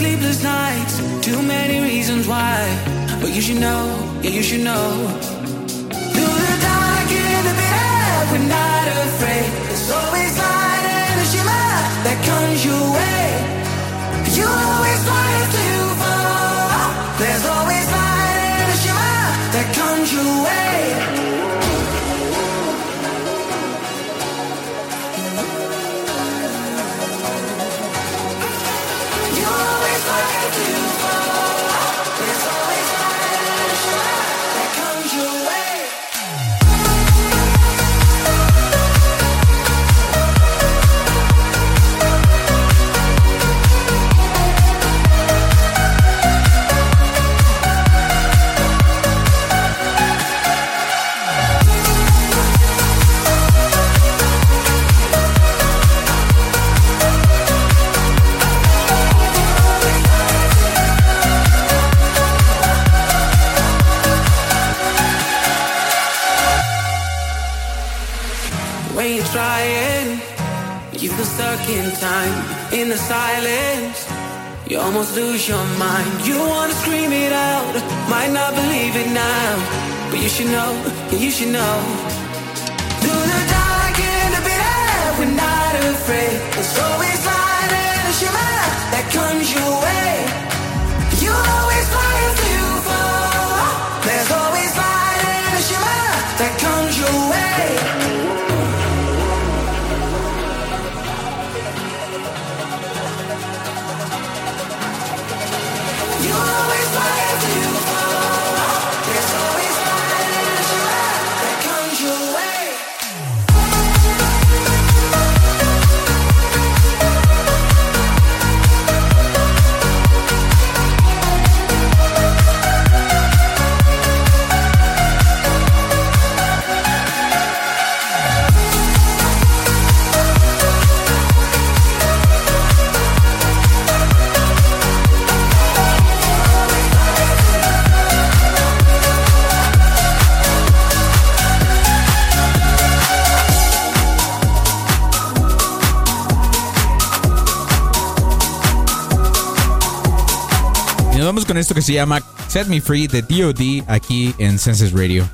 Sleepless nights, too many reasons why, but you should know, yeah, you should know. Through the dark in the bitter, we're not afraid. There's always light and a shimmer that comes your way. You always strive to the silence. You almost lose your mind. You wanna scream it out, might not believe it now, but you should know, yeah, you should know. Through the dark and the bitter, we're not afraid. There's always light and a shimmer that comes your way. Con esto que se llama Set Me Free de DOD aquí en Senses Radio.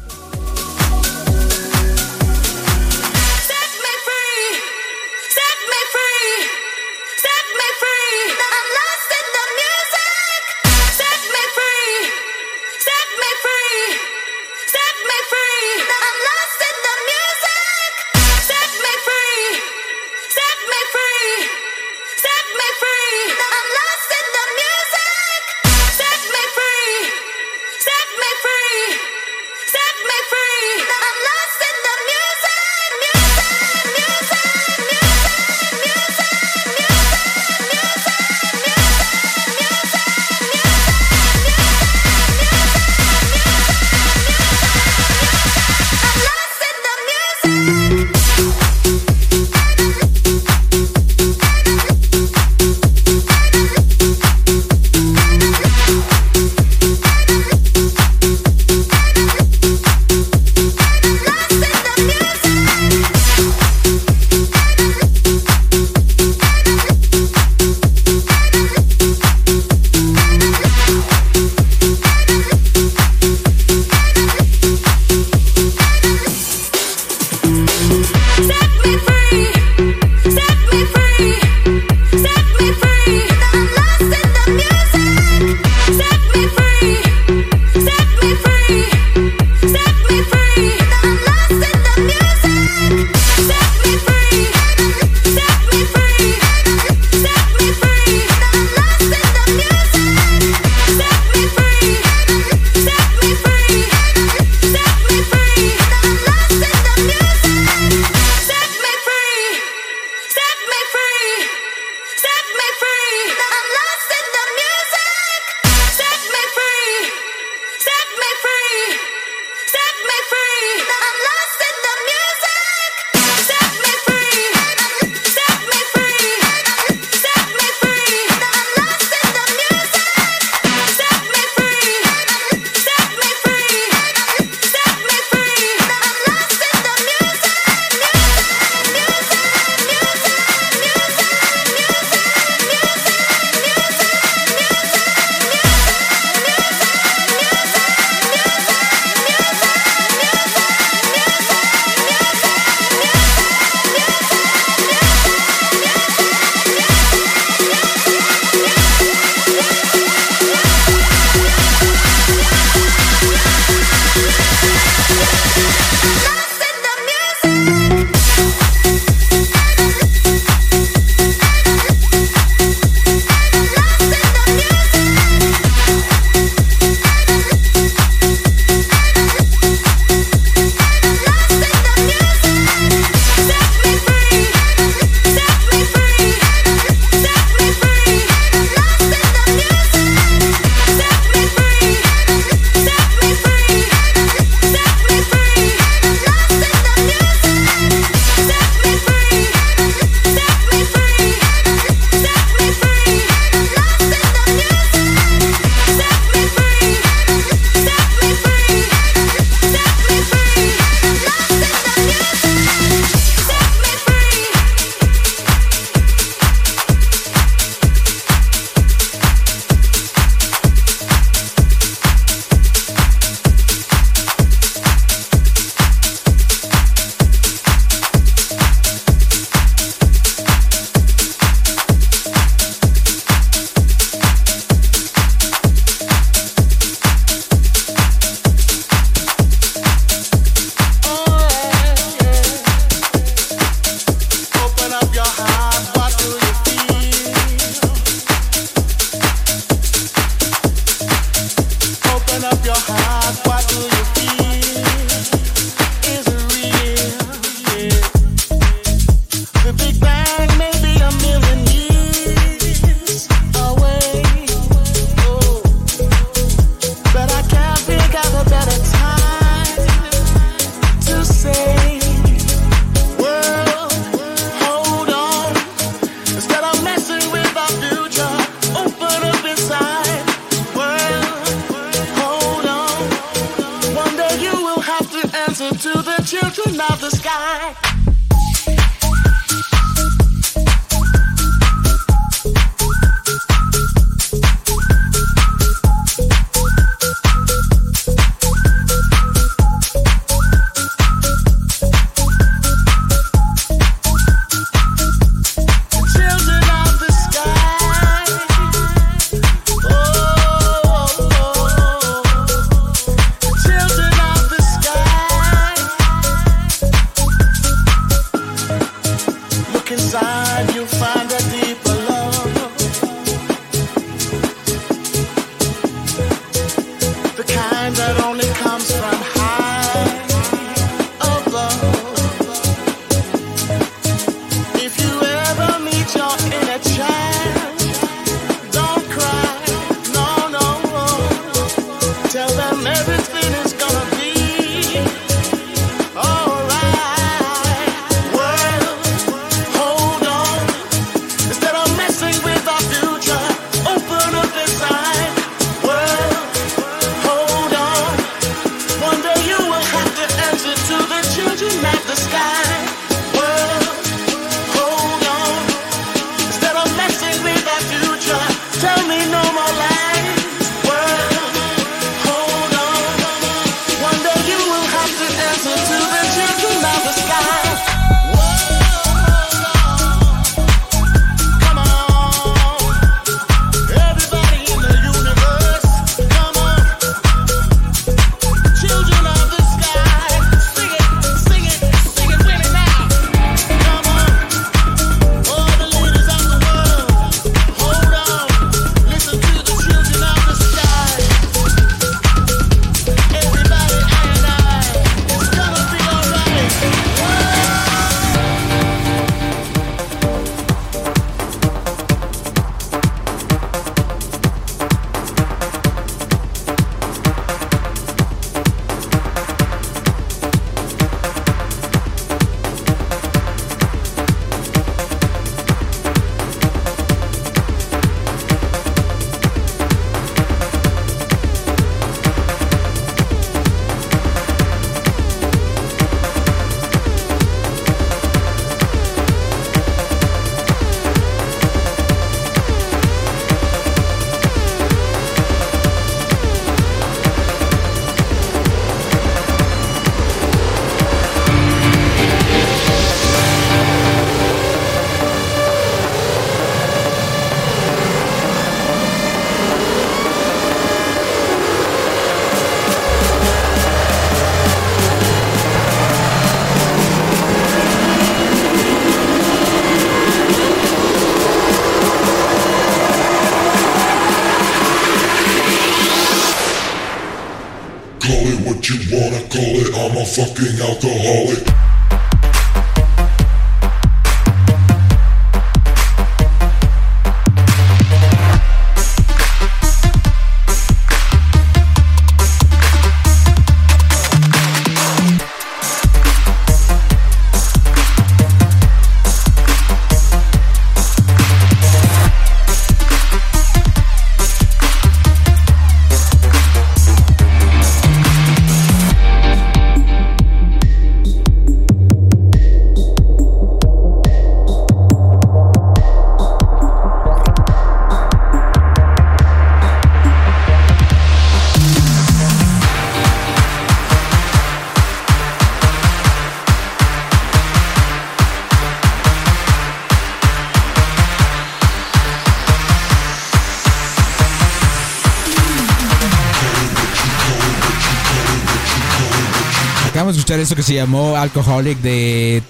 Escuchar eso que se llamó Alcoholic de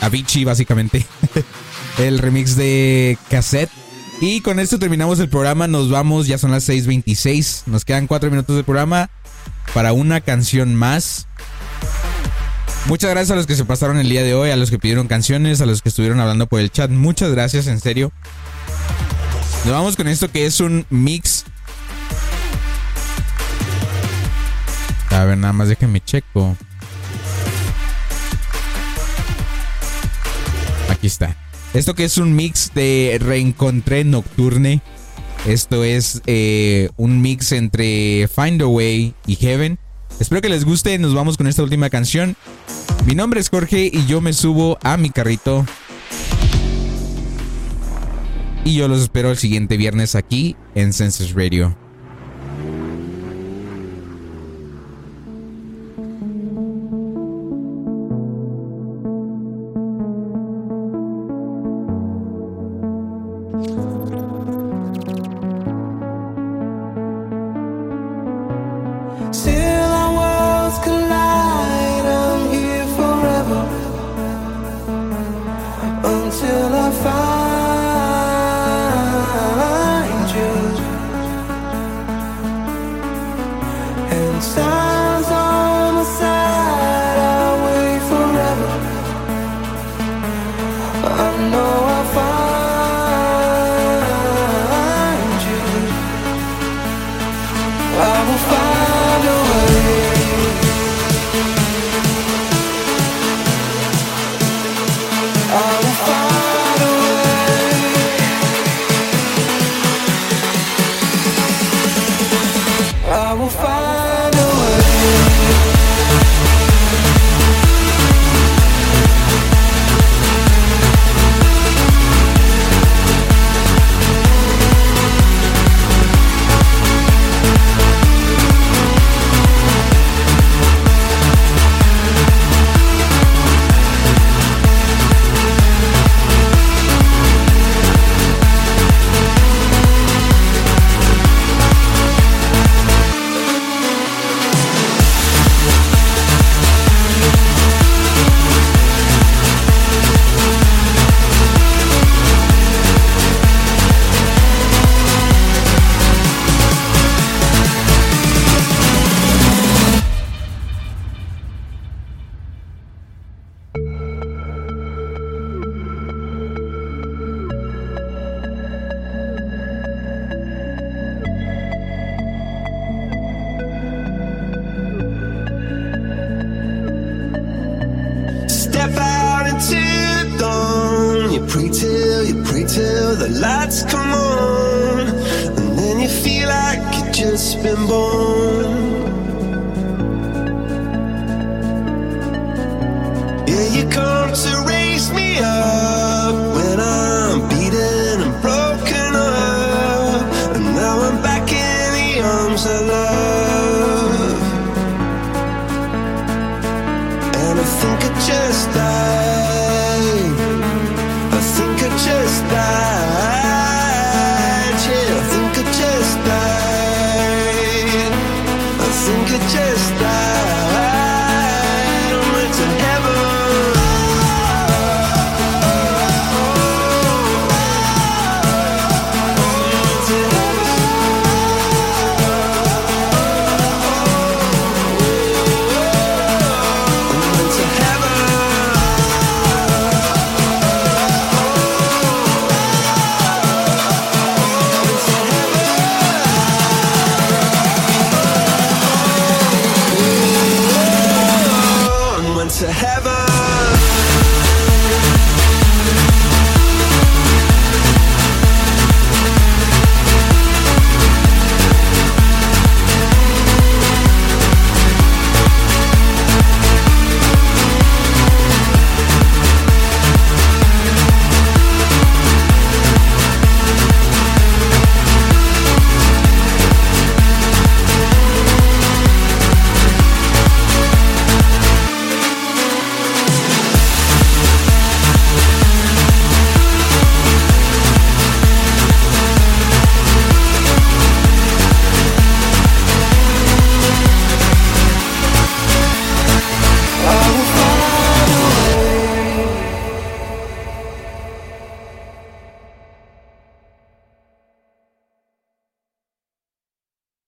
Avicii, básicamente. el remix de cassette. Y con esto terminamos el programa. Nos vamos, ya son las 6:26. Nos quedan 4 minutos de programa para una canción más. Muchas gracias a los que se pasaron el día de hoy, a los que pidieron canciones, a los que estuvieron hablando por el chat. Muchas gracias, en serio. Nos vamos con esto que es un mix. A ver, nada más déjenme checo. Aquí está. Esto que es un mix de Reencontré Nocturne. Esto es eh, un mix entre Find a Way y Heaven. Espero que les guste. Nos vamos con esta última canción. Mi nombre es Jorge y yo me subo a mi carrito. Y yo los espero el siguiente viernes aquí en Census Radio.